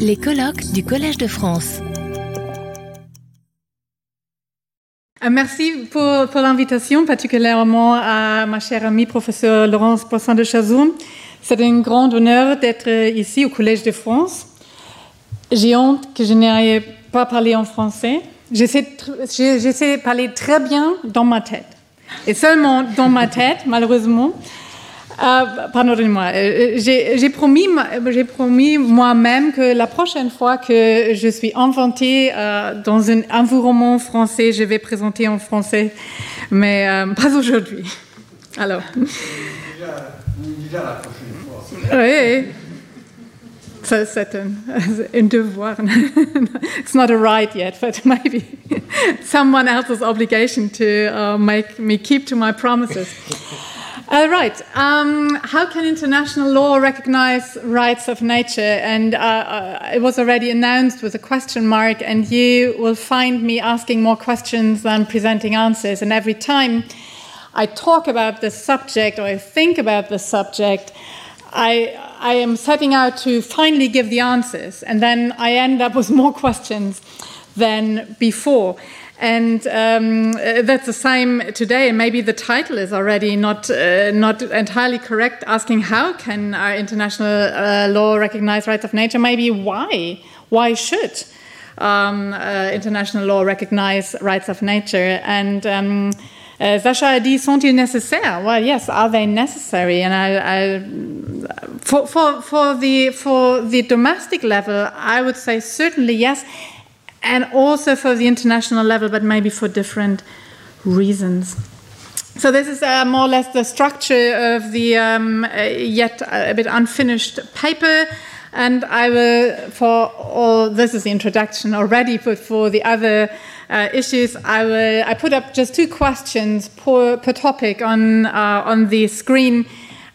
Les colloques du Collège de France. Euh, Merci pour, l'invitation, particulièrement à ma chère amie professeure Laurence Poisson de Chazoun. C'est un grand honneur d'être ici au Collège de France. J'ai honte que je n'aille pas parler en français. J'essaie de parler très bien dans ma tête. Et seulement dans ma tête, malheureusement. Euh, Pardonnez-moi. euh, J'ai j'ai promis, promis moi-même que la prochaine fois que je suis inventée euh, dans un environnement français, je vais présenter en français, mais euh, pas aujourd'hui. Alors, Déjà, déjà la prochaine fois. oui, c'est un, un devoir. It's not a right yet, but maybe someone else's obligation to uh, make me keep to my promises. All right. Um, how can international law recognize rights of nature? And uh, uh, it was already announced with a question mark, and you will find me asking more questions than presenting answers. And every time I talk about the subject or I think about the subject, I, I am setting out to finally give the answers, and then I end up with more questions than before. And um, uh, that's the same today. Maybe the title is already not uh, not entirely correct. Asking how can our international uh, law recognize rights of nature? Maybe why? Why should um, uh, international law recognize rights of nature? And um, uh, sont-ils nécessaires? Well, yes, are they necessary? And I, I, for, for, for, the, for the domestic level, I would say certainly yes, and also for the international level, but maybe for different reasons. So this is uh, more or less the structure of the um, uh, yet a bit unfinished paper. And I will, for all this is the introduction already, but for the other uh, issues, I will. I put up just two questions per, per topic on uh, on the screen,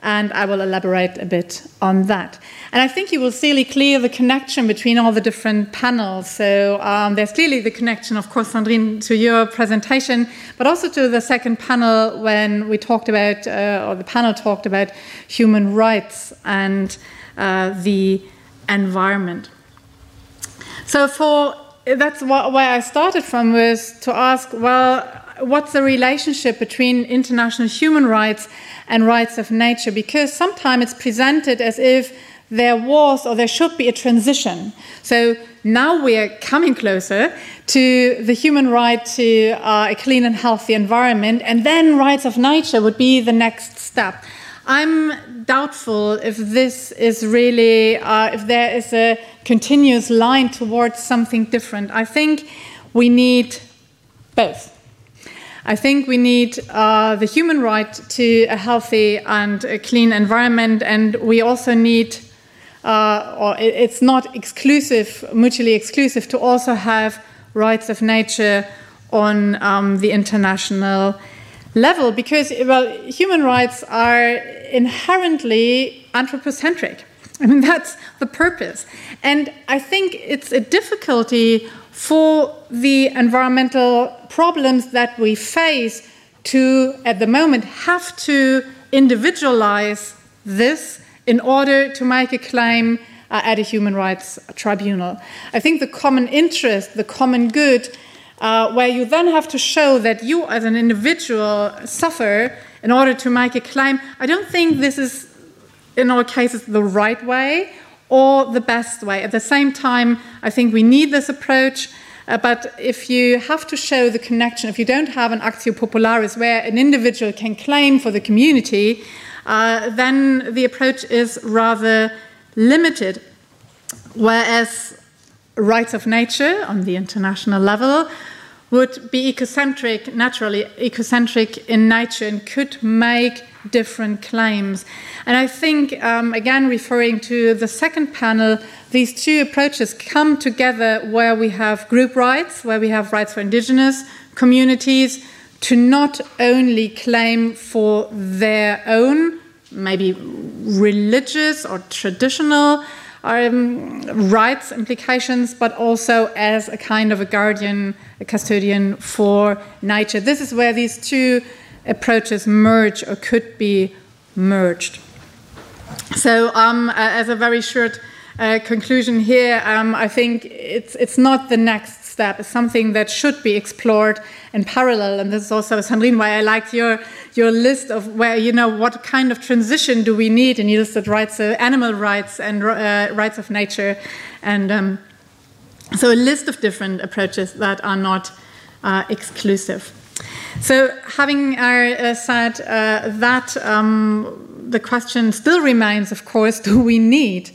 and I will elaborate a bit on that. And I think you will see clear the connection between all the different panels. So um, there's clearly the connection, of course, Sandrine, to your presentation, but also to the second panel when we talked about, uh, or the panel talked about human rights and uh, the environment. So for that's wh- where I started from was to ask, well, what's the relationship between international human rights and rights of nature? Because sometimes it's presented as if there was or there should be a transition. So now we are coming closer to the human right to uh, a clean and healthy environment, and then rights of nature would be the next step. I'm doubtful if this is really, uh, if there is a continuous line towards something different. I think we need both. I think we need uh, the human right to a healthy and a clean environment, and we also need, uh, or it's not exclusive, mutually exclusive, to also have rights of nature on um, the international level because well human rights are inherently anthropocentric. I mean that's the purpose. And i think it's a difficulty for the environmental problems that we face to at the moment have to individualize this in order to make a claim uh, at a human rights tribunal i think the common interest the common good uh, where you then have to show that you as an individual suffer in order to make a claim. I don't think this is, in all cases, the right way or the best way. At the same time, I think we need this approach. Uh, but if you have to show the connection, if you don't have an actio popularis where an individual can claim for the community, uh, then the approach is rather limited. Whereas rights of nature on the international level would be ecocentric, naturally ecocentric in nature, and could make different claims. And I think, um, again, referring to the second panel, these two approaches come together where we have group rights, where we have rights for indigenous communities to not only claim for their own, maybe religious or traditional um, rights implications, but also as a kind of a guardian, a custodian for nature. This is where these two approaches merge or could be merged. So, um, as a very short uh, conclusion here, um, I think it's, it's not the next step. It's something that should be explored in parallel. And this is also, Sandrine, why I liked your, your list of where, you know, what kind of transition do we need? And you listed rights, uh, animal rights and uh, rights of nature. And um, so a list of different approaches that are not uh, exclusive. So, having uh, said that, um, the question still remains, of course, do we need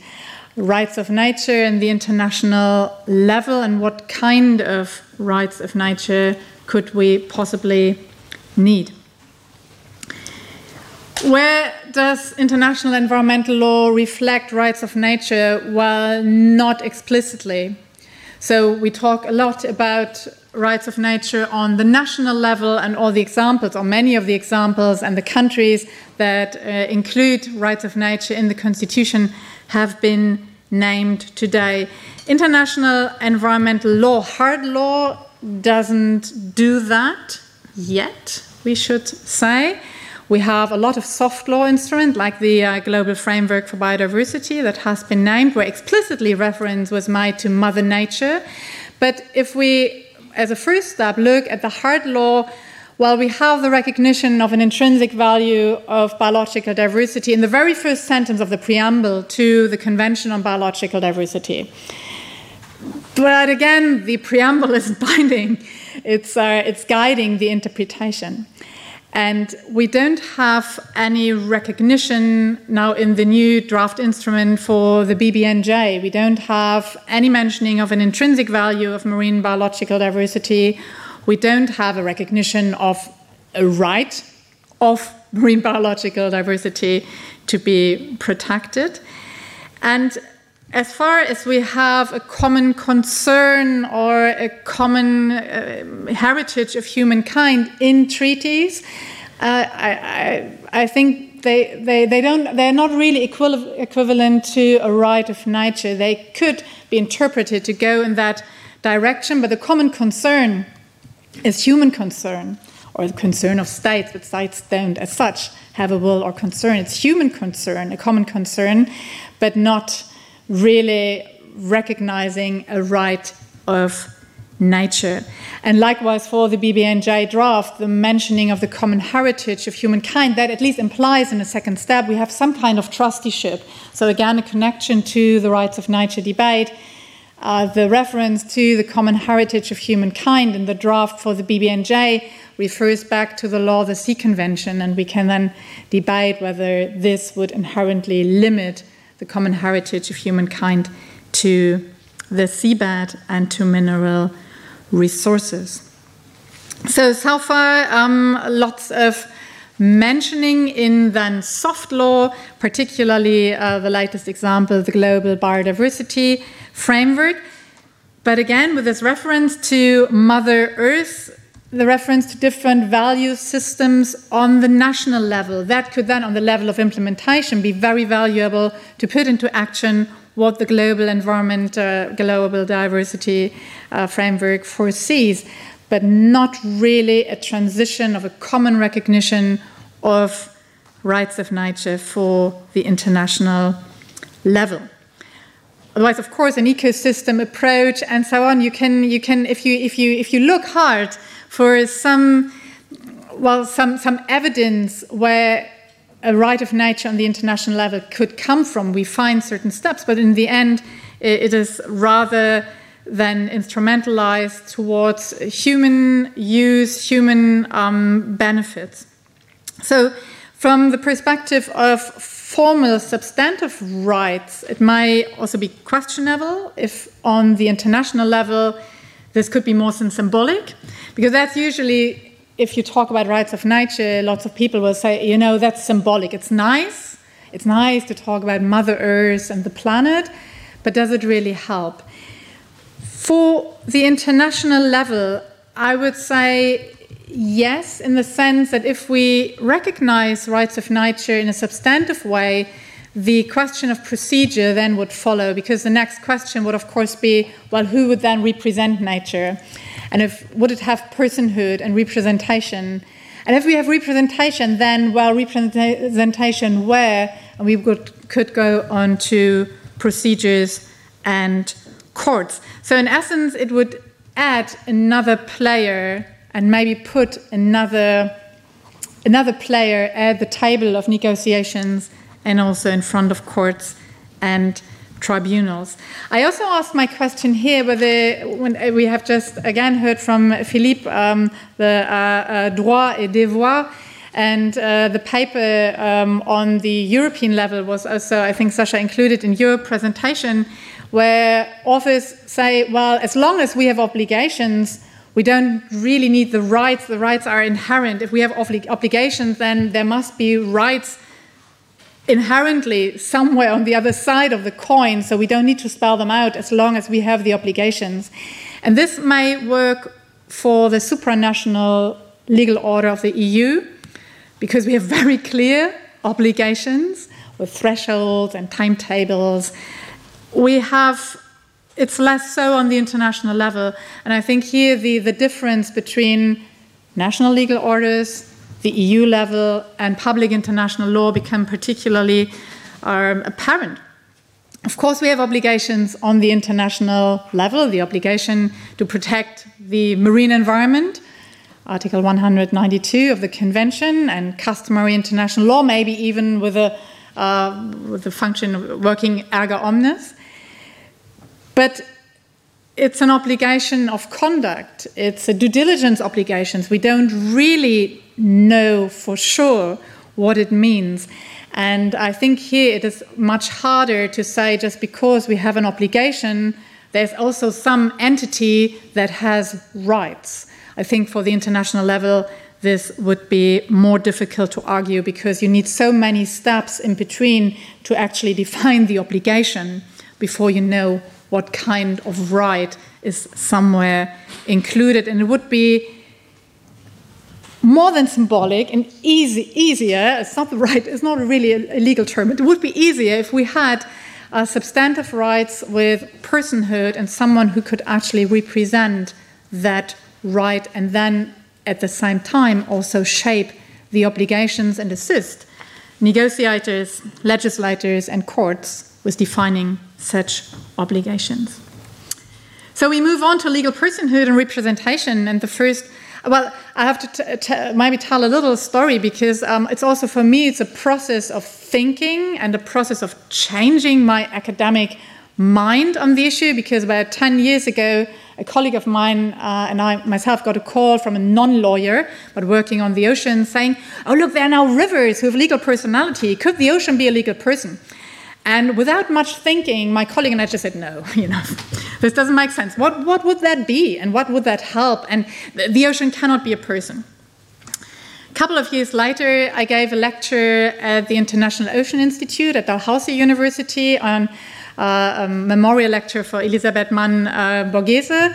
rights of nature in the international level, and what kind of rights of nature could we possibly need? Where does international environmental law reflect rights of nature? Well, not explicitly. So, we talk a lot about rights of nature on the national level, and all the examples, or many of the examples, and the countries that uh, include rights of nature in the Constitution have been named today. International environmental law, hard law, doesn't do that yet, we should say. We have a lot of soft law instruments, like the uh, Global Framework for Biodiversity, that has been named, where explicitly reference was made to Mother Nature. But if we, as a first step, look at the hard law, well, we have the recognition of an intrinsic value of biological diversity in the very first sentence of the preamble to the Convention on Biological Diversity. But again, the preamble isn't binding, it's, uh, it's guiding the interpretation. And we don't have any recognition now in the new draft instrument for the BBNJ. We don't have any mentioning of an intrinsic value of marine biological diversity. We don't have a recognition of a right of marine biological diversity to be protected. And as far as we have a common concern or a common uh, heritage of humankind in treaties, uh, I, I, I, think they, they, they don't, they're not really equivalent to a right of nature. They could be interpreted to go in that direction, but the common concern is human concern or the concern of states, but states don't, as such, have a will or concern. It's human concern, a common concern, but not really recognizing a right of nature. And likewise for the BBNJ draft, the mentioning of the common heritage of humankind, that at least implies in a second step we have some kind of trusteeship. So, again, a connection to the rights of nature debate. Uh, the reference to the common heritage of humankind in the draft for the BBNJ refers back to the Law of the Sea Convention, and we can then debate whether this would inherently limit the common heritage of humankind to the seabed and to mineral resources. So, so far, um, lots of mentioning in then soft law, particularly uh, the latest example, the Global Biodiversity Framework. But again, with this reference to Mother Earth, the reference to different value systems on the national level. That could then, on the level of implementation, be very valuable to put into action what the global environment, uh, global diversity uh, framework foresees, but not really a transition of a common recognition of rights of nature for the international level. Otherwise, of course, an ecosystem approach and so on. You can, you can, if you, if you, if you look hard for some, well, some, some evidence where a right of nature on the international level could come from. We find certain steps, but in the end, it is rather than instrumentalized towards human use, human um, benefits. So, from the perspective of formal substantive rights, it might also be questionable if, on the international level, this could be more than symbolic. Because that's usually, if you talk about rights of nature, lots of people will say, you know, that's symbolic. It's nice. It's nice to talk about Mother Earth and the planet, but does it really help? For the international level, I would say yes, in the sense that if we recognize rights of nature in a substantive way, the question of procedure then would follow, because the next question would, of course, be well, who would then represent nature? And if would it have personhood and representation? And if we have representation, then well, representation where? And we could, could go on to procedures, and courts. So, in essence, it would add another player and maybe put another, another player at the table of negotiations and also in front of courts and tribunals. I also asked my question here whether, when we have just again heard from Philippe, um, the uh, uh, droit et devoir, and uh, the paper um, on the European level was also, I think, Sasha included in your presentation, where authors say, well, as long as we have obligations, we don't really need the rights. The rights are inherent. If we have obligations, then there must be rights inherently somewhere on the other side of the coin, so we don't need to spell them out as long as we have the obligations. And this may work for the supranational legal order of the EU, because we have very clear obligations with thresholds and timetables. We have it's less so on the international level. And I think here the, the difference between national legal orders the EU level and public international law become particularly um, apparent. Of course, we have obligations on the international level, the obligation to protect the marine environment, Article 192 of the Convention, and customary international law, maybe even with a, uh, with the function of working erga omnes. But it's an obligation of conduct, it's a due diligence obligations. We don't really know for sure what it means. And I think here it is much harder to say just because we have an obligation, there's also some entity that has rights. I think for the international level, this would be more difficult to argue because you need so many steps in between to actually define the obligation before you know what kind of right is somewhere included. And it would be more than symbolic and easy, easier, it's not the right, it's not really a, legal term, it would be easier if we had uh, substantive rights with personhood and someone who could actually represent that right and then at the same time also shape the obligations and assist negotiators, legislators, and courts with defining such obligations. So we move on to legal personhood and representation, and the first well, I have to maybe tell a little story because um, it's also for me, it's a process of thinking and a process of changing my academic mind on the issue. Because about 10 years ago, a colleague of mine uh, and I myself got a call from a non lawyer but working on the ocean saying, Oh, look, there are now rivers who have legal personality. Could the ocean be a legal person? And without much thinking, my colleague and I just said, no, you know, this doesn't make sense. What, what would that be? And what would that help? And the ocean cannot be a person. A couple of years later, I gave a lecture at the International Ocean Institute at Dalhousie University on uh, a memorial lecture for Elisabeth Mann uh, Borghese.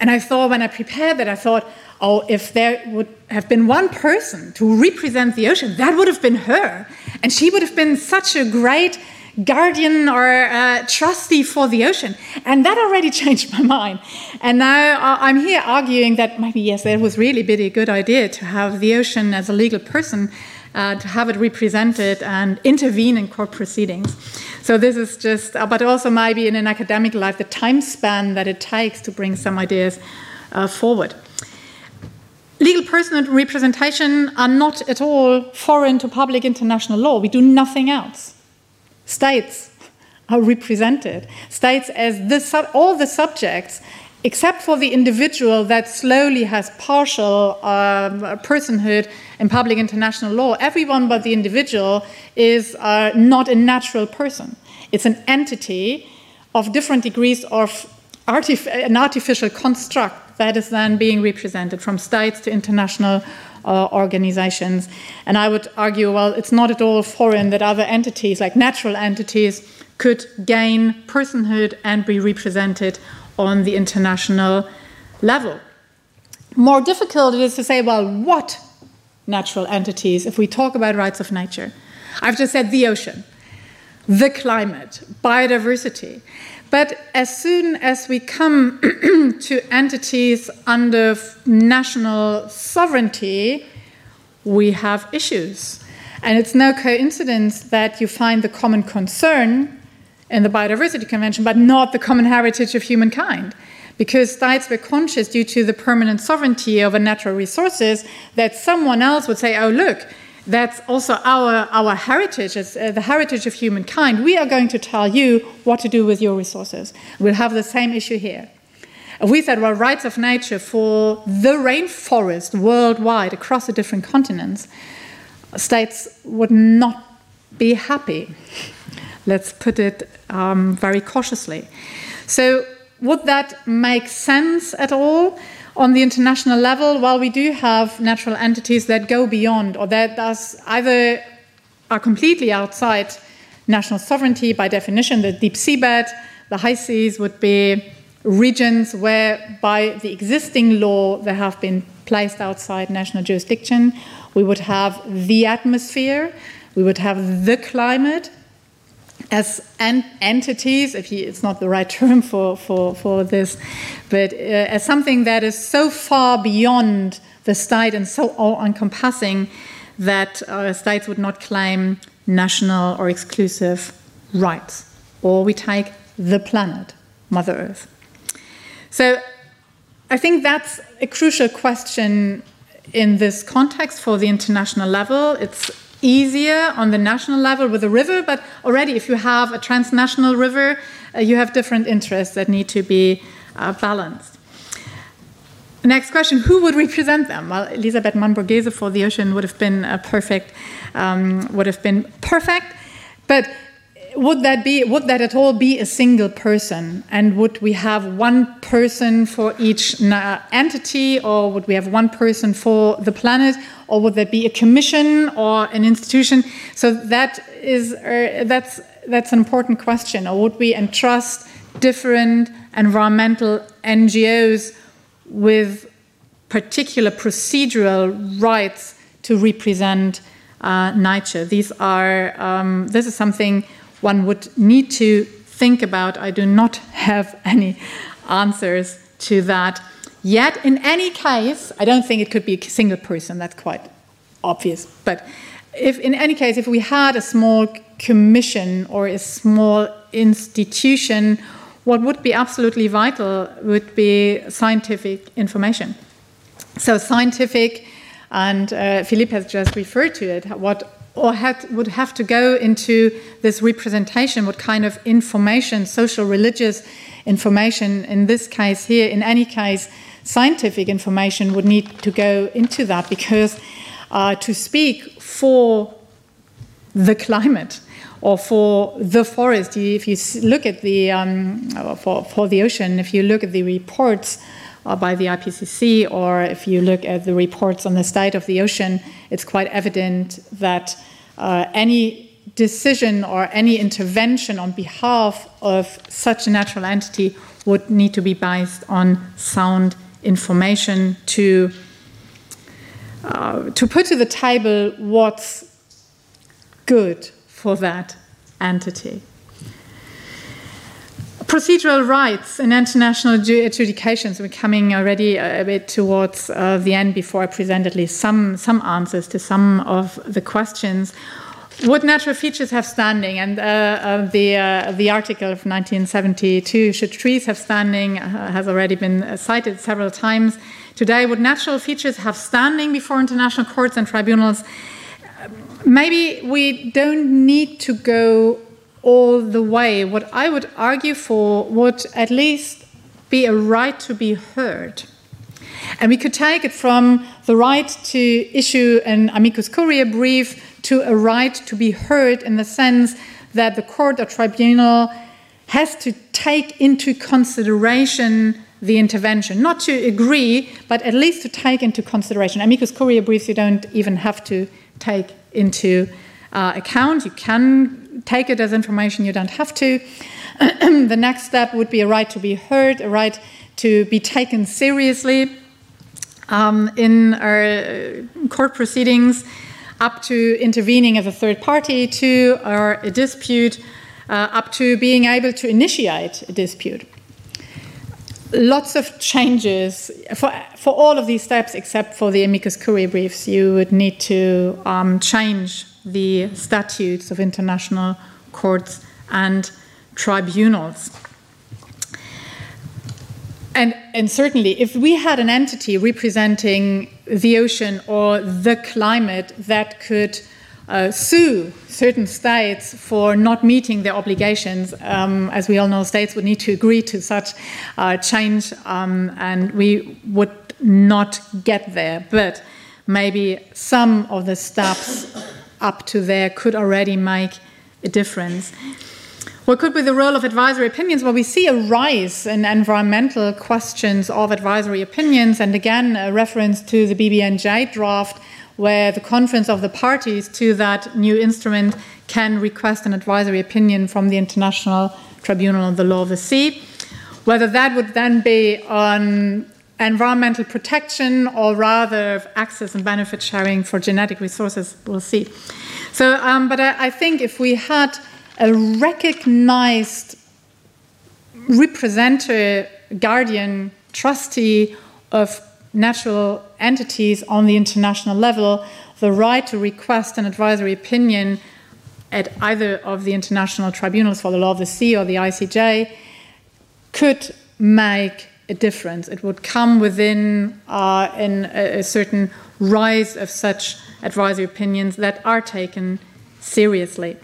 And I thought, when I prepared that, I thought, oh, if there would have been one person to represent the ocean, that would have been her. And she would have been such a great guardian or uh, trustee for the ocean. And that already changed my mind. And now I'm here arguing that maybe, yes, it was really a good idea to have the ocean as a legal person, uh, to have it represented and intervene in court proceedings. So this is just, uh, but also maybe in an academic life, the time span that it takes to bring some ideas uh, forward. Legal person representation are not at all foreign to public international law. We do nothing else. States are represented. States as the all the subjects, except for the individual that slowly has partial um, personhood in public international law, everyone but the individual is uh, not a natural person. It's an entity of different degrees of artif an artificial construct that is then being represented from states to international uh, organizations. And I would argue, well, it's not at all foreign that other entities, like natural entities, could gain personhood and be represented on the international level. More difficult it is to say, well, what natural entities if we talk about rights of nature? I've just said the ocean, the climate, biodiversity. But as soon as we come to entities under national sovereignty, we have issues. And it's no coincidence that you find the common concern in the Biodiversity Convention, but not the common heritage of humankind. Because states were conscious, due to the permanent sovereignty of natural resources, that someone else would say, oh, look, that's also our, our heritage, it's, uh, the heritage of humankind. We are going to tell you what to do with your resources. We'll have the same issue here. We said, well, rights of nature for the rainforest worldwide across the different continents, states would not be happy. Let's put it um, very cautiously. So, would that make sense at all? On the international level, while we do have natural entities that go beyond or that does either are completely outside national sovereignty by definition, the deep seabed, the high seas would be regions where, by the existing law, they have been placed outside national jurisdiction. We would have the atmosphere, we would have the climate as en- entities, if it's not the right term for, for, for this, but uh, as something that is so far beyond the state and so all encompassing that uh, states would not claim national or exclusive rights. Or we take the planet, Mother Earth. So I think that's a crucial question in this context for the international level. It's easier on the national level with a river, but already if you have a transnational river, uh, you have different interests that need to be uh, balanced. Next question Who would represent them? Well, Elisabeth Mann-Borghese for the ocean would have been a perfect, um, would have been perfect. But would that be would that at all be a single person? And would we have one person for each entity or would we have one person for the planet? Or would there be a commission or an institution? So that is uh, that's that's an important question. Or would we entrust different environmental NGOs with particular procedural rights to represent uh, nature? These are um, this is something one would need to think about. I do not have any answers to that yet. In any case, I don't think it could be a single person, that's quite obvious. But if, in any case, if we had a small commission or a small institution, what would be absolutely vital would be scientific information. So, scientific, and uh, Philippe has just referred to it, what or had, would have to go into this representation, what kind of information, social, religious information, in this case here, in any case, scientific information would need to go into that because uh, to speak for the climate or for the forest, if you look at the, um, for, for the ocean, if you look at the reports, by the IPCC, or if you look at the reports on the state of the ocean, it's quite evident that uh, any decision or any intervention on behalf of such a natural entity would need to be based on sound information to uh, to put to the table what's good for that entity procedural rights in international adjudications. We're coming already a bit towards uh, the end before I present at least some, some answers to some of the questions. Would natural features have standing? And uh, uh, the, uh, the article of 1972, Should Trees Have Standing, uh, has already been cited several times. Today, would natural features have standing before international courts and tribunals? Maybe we don't need to go all the way. What I would argue for would at least be a right to be heard. And we could take it from the right to issue an amicus curiae brief to a right to be heard in the sense that the court or tribunal has to take into consideration the intervention, not to agree, but at least to take into consideration. Amicus curiae briefs you don't even have to take into uh, account. You can take it as information, you don't have to. the next step would be a right to be heard, a right to be taken seriously um, in our court proceedings, up to intervening as a third party to or a dispute, uh, up to being able to initiate a dispute. Lots of changes for, for all of these steps, except for the amicus curiae briefs, you would need to um, change the statutes of international courts and tribunals. And, and certainly, if we had an entity representing the ocean or the climate that could uh, sue certain states for not meeting their obligations. Um, as we all know, states would need to agree to such uh, change, um, and we would not get there. But maybe some of the steps up to there could already make a difference. What could be the role of advisory opinions? Well, we see a rise in environmental questions of advisory opinions, and again, a reference to the BBNJ draft, where the conference of the parties to that new instrument can request an advisory opinion from the International Tribunal on the Law of the Sea. Whether that would then be on environmental protection or rather access and benefit sharing for genetic resources, we'll see. So, um, but I, I think if we had a recognized representative, guardian, trustee of natural entities on the international level the right to request an advisory opinion at either of the international tribunals for the law of the sea or the ICJ could make a difference. It would come within uh, in a, a certain rise of such advisory opinions that are taken seriously.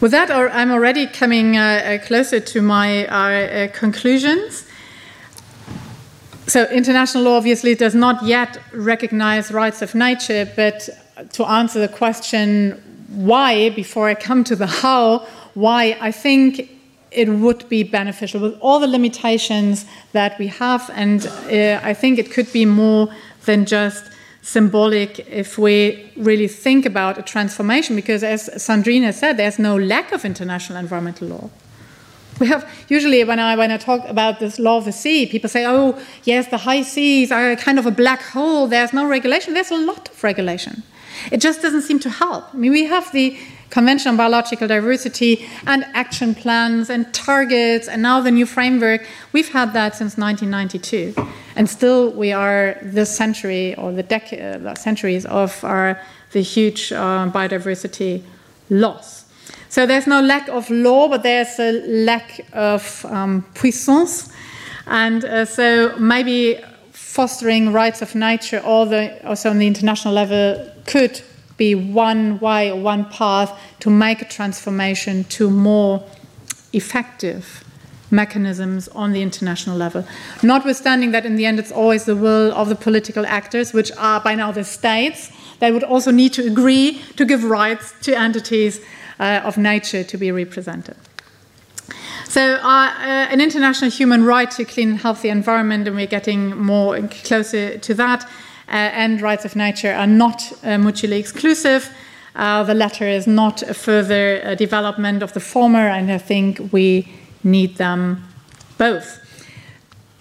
With that, I'm already coming uh, uh, closer to my uh, conclusions. So, international law obviously does not yet recognize rights of nature, but to answer the question why, before I come to the how, why, I think it would be beneficial with all the limitations that we have, and uh, I think it could be more than just symbolic if we really think about a transformation, because as Sandrine said, there's no lack of international environmental law. We have usually when I when I talk about this law of the sea, people say, "Oh, yes, the high seas are kind of a black hole. There's no regulation. There's a lot of regulation. It just doesn't seem to help. I mean, we have the Convention on Biological Diversity and action plans and targets, and now the new framework. We've had that since 1992, and still we are this century or the decade, uh, centuries of our the huge uh, biodiversity loss. So there's no lack of law, but there's a lack of um, puissance, and uh, so maybe fostering rights of nature, also on the international level, could be one way or one path to make a transformation to more effective mechanisms on the international level. Notwithstanding that, in the end, it's always the will of the political actors, which are by now the states, they would also need to agree to give rights to entities uh, of nature to be represented. So, uh, uh, an international human right to clean and healthy environment, and we're getting more and closer to that and rights of nature are not uh, mutually exclusive. Uh, the latter is not a further development of the former, and I think we need them both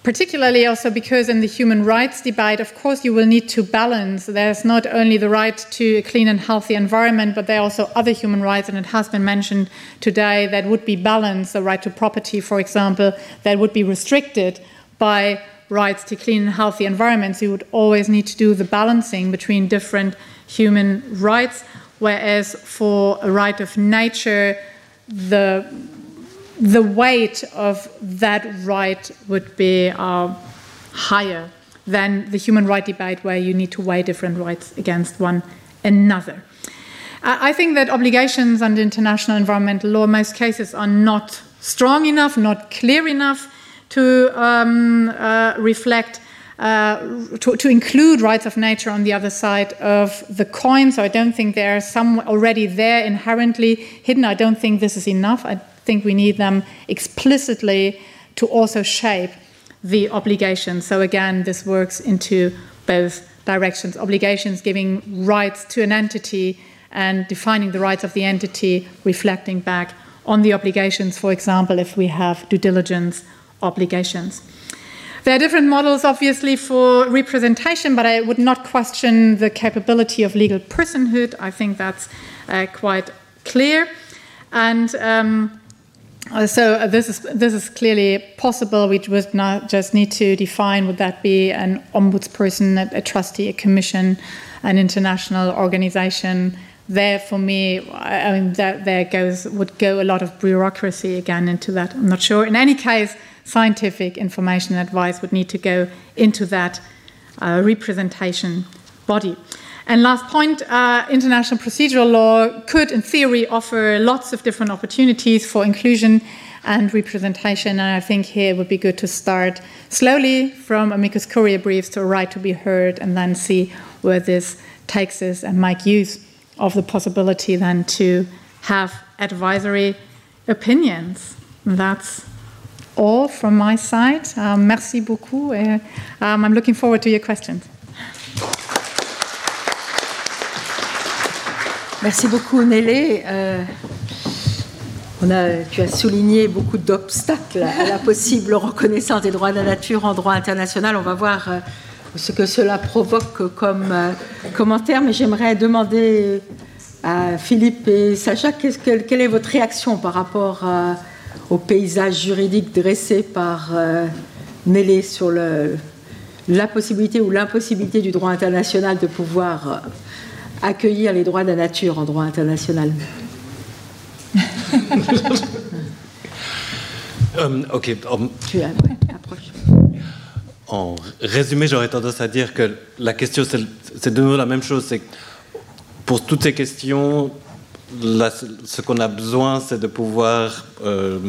particularly also because in the human rights debate, of course, you will need to balance. There's not only the right to a clean and healthy environment, but there are also other human rights, and it has been mentioned today that would be balanced. The right to property, for example, that would be restricted by rights to clean and healthy environments, you would always need to do the balancing between different human rights. Whereas for a right of nature, the the weight of that right would be uh, higher than the human right debate, where you need to weigh different rights against one another. I think that obligations under international environmental law, in most cases, are not strong enough, not clear enough to um, uh, reflect, uh, to, to, include rights of nature on the other side of the coin. So I don't think they are some already there inherently hidden. I don't think this is enough. I think we need them explicitly to also shape the obligations. So again, this works into both directions obligations giving rights to an entity and defining the rights of the entity, reflecting back on the obligations, for example, if we have due diligence obligations. There are different models, obviously, for representation, but I would not question the capability of legal personhood. I think that's uh, quite clear. And um, so uh, this is this is clearly possible. We would not just need to define would that be an ombudsperson, a, a trustee, a commission, an international organization there for me, I mean, that there goes would go a lot of bureaucracy again into that. I'm not sure. In any case, scientific information and advice would need to go into that uh, representation body. And last point uh, international procedural law could, in theory, offer lots of different opportunities for inclusion and representation. And I think here it would be good to start slowly from amicus curiae briefs to a right to be heard and then see where this takes us and make use of the possibility then to have advisory opinions. That's all from my side. Um, merci beaucoup. Uh, um, I'm looking forward to your questions. Merci beaucoup, Nele. Euh, on a, tu as souligné beaucoup d'obstacles à la possible reconnaissance des droits de la nature en droit international. On va voir euh, ce que cela provoque comme euh, commentaire, mais j'aimerais demander à Philippe et Sacha quelle, quelle est votre réaction par rapport à, au paysage juridique dressé par euh, Nelly sur le, la possibilité ou l'impossibilité du droit international de pouvoir euh, accueillir les droits de la nature en droit international? um, ok. Um, tu as, ouais, approche. En résumé, j'aurais tendance à dire que la question, c'est de nouveau la même chose. C'est pour toutes ces questions, ce qu'on a besoin, c'est de pouvoir euh,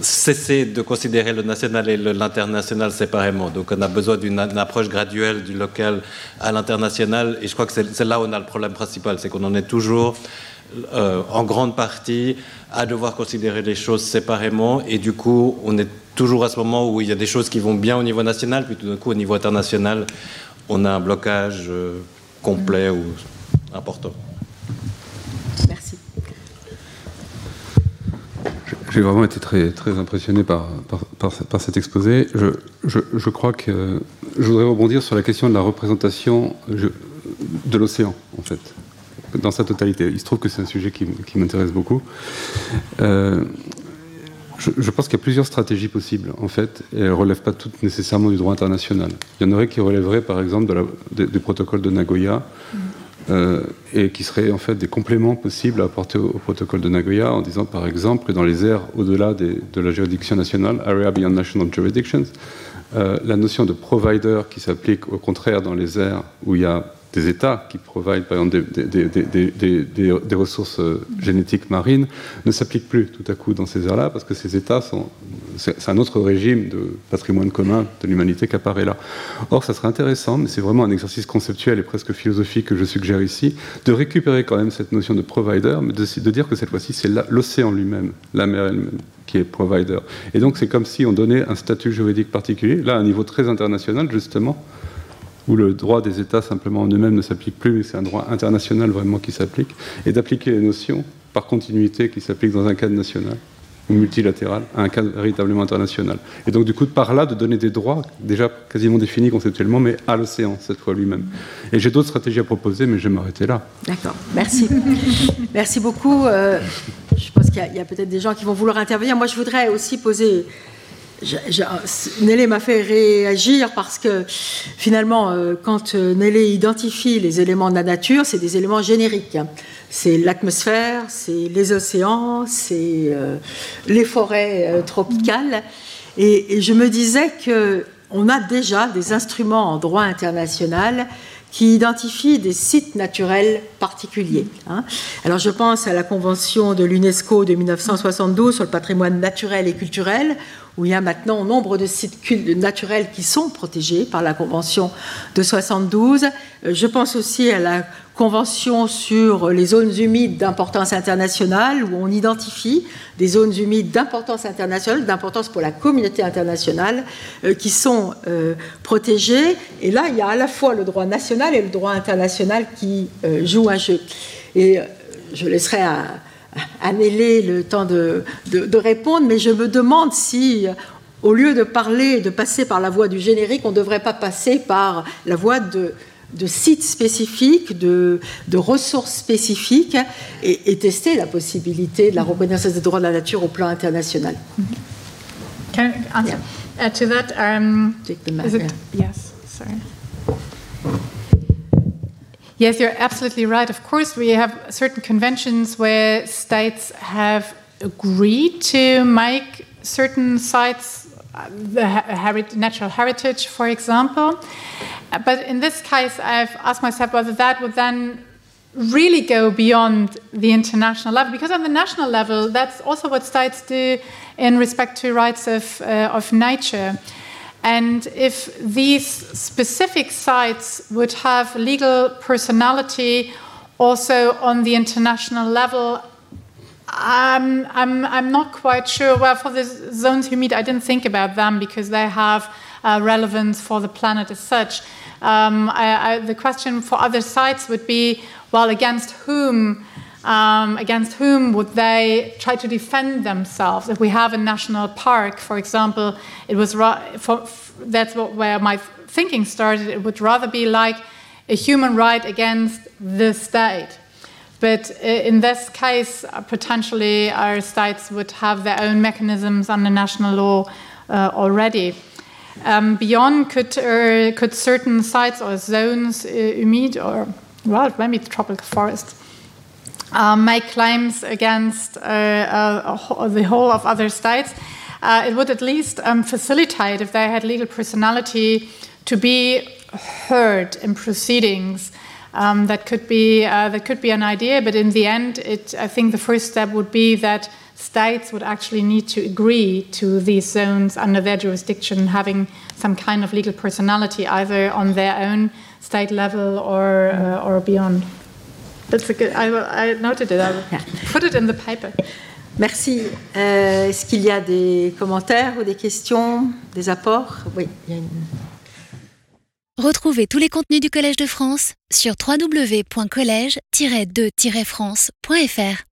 cesser de considérer le national et l'international séparément. Donc on a besoin d'une approche graduelle du local à l'international. Et je crois que c'est là où on a le problème principal, c'est qu'on en est toujours euh, en grande partie à devoir considérer les choses séparément. Et du coup, on est toujours à ce moment où il y a des choses qui vont bien au niveau national, puis tout d'un coup, au niveau international, on a un blocage euh, complet ou important. Merci. J'ai vraiment été très, très impressionné par, par, par, par cet exposé. Je, je, je, crois que je voudrais rebondir sur la question de la représentation de l'océan, en fait, dans sa totalité. Il se trouve que c'est un sujet qui, m'intéresse beaucoup. Euh, je, pense qu'il y a plusieurs stratégies possibles, en fait, et elles ne relèvent pas toutes nécessairement du droit international. Il y en aurait qui relèveraient, par exemple, du protocole de Nagoya. Euh, et qui seraient en fait des compléments possibles à apporter au, au, protocole de Nagoya en disant par exemple que dans les aires au-delà de la juridiction nationale, Area Beyond National Jurisdictions, euh, la notion de provider qui s'applique au contraire dans les aires où il y a des États qui provident par exemple des, ressources euh, génétiques marines ne s'applique plus tout à coup dans ces aires-là parce que ces États sont c'est un autre régime de patrimoine commun de l'humanité qui apparaît là. Or, ça serait intéressant, mais c'est vraiment un exercice conceptuel et presque philosophique que je suggère ici, de récupérer quand même cette notion de provider, mais de dire que cette fois-ci, c'est l'océan lui-même, la mer elle-même, qui est provider. Et donc, c'est comme si on donnait un statut juridique particulier, là, à un niveau très international, justement, où le droit des États simplement en eux-mêmes ne s'applique plus, mais c'est un droit international vraiment qui s'applique, et d'appliquer les notions par continuité qui s'appliquent dans un cadre national ou multilatéral à un cadre véritablement international. Et donc, du coup, par là, de donner des droits déjà quasiment définis conceptuellement, mais à l'océan, cette fois lui-même. Et j'ai d'autres stratégies à proposer, mais je vais m'arrêter là. D'accord, merci. merci beaucoup. Euh, je pense qu'il y a, a peut-être des gens qui vont vouloir intervenir. Moi, je voudrais aussi poser Nelly m'a fait réagir parce que finalement, euh, quand euh, Nelly identifie les éléments de la nature, c'est des éléments génériques. C'est l'atmosphère, c'est les océans, c'est euh, les forêts tropicales. Et, je me disais qu'on a déjà des instruments en droit international qui identifient des sites naturels particuliers. Hein. Alors je pense à la Convention de l'UNESCO de 1972 sur le patrimoine naturel et culturel, où il y a maintenant nombre de sites naturels qui sont protégés par la Convention de 72. Euh, je pense aussi à la Convention sur les zones humides d'importance internationale, où on identifie des zones humides d'importance internationale, d'importance pour la communauté internationale, euh, qui sont euh, protégées. Et là, il y a à la fois le droit national et le droit international qui jouent un jeu. Et je laisserai à Annélé le temps de, de, de, répondre, mais je me demande si, au lieu de parler, de passer par la voie du générique, on ne devrait pas passer par la voie de, de sites spécifiques, de, de ressources spécifiques, et, et, tester la possibilité de la reconnaissance des droits de la nature au plan international. Can I answer yeah. uh, to that? Um, Take the it, yes, sorry. Yes, you're absolutely right. Of course, we have certain conventions where states have agreed to make certain sites uh, the natural heritage, for example. Uh, But in this case, I've asked myself whether that would then really go beyond the international level, because on the national level, that's also what states do in respect to rights of, uh, of nature. And if these specific sites would have legal personality also on the international level, I'm, I'm, I'm not quite sure. Well, for the zones humid, I didn't think about them because they have uh, relevance for the planet as such. Um, I, I, the question for other sites would be well, against whom? Um, against whom would they try to defend themselves? If we have a national park, for example, it was for, that's what, where my thinking started. It would rather be like a human right against the state. But uh, in this case, uh, potentially our states would have their own mechanisms under national law uh, already. Um, beyond, could, uh, could certain sites or zones, uh, humid or, well, maybe tropical forest, um, make claims against uh, uh, the whole of other states? It would at least um, facilitate, if they had legal personality, to be heard in proceedings. Um, that could be uh, that could be an idea, but in the end, it, I think the first step would be that states would actually need to agree to these zones under their jurisdiction having some kind of legal personality, either on their own state level or uh, or beyond. That's a good. I, will- I noted it. I will Yeah. put it in the paper. Merci. Euh, Est-ce qu'il y a des commentaires ou des questions, des apports? Oui, il y a une... Retrouvez tous les contenus du Collège de France sur www.colège-2-france.fr.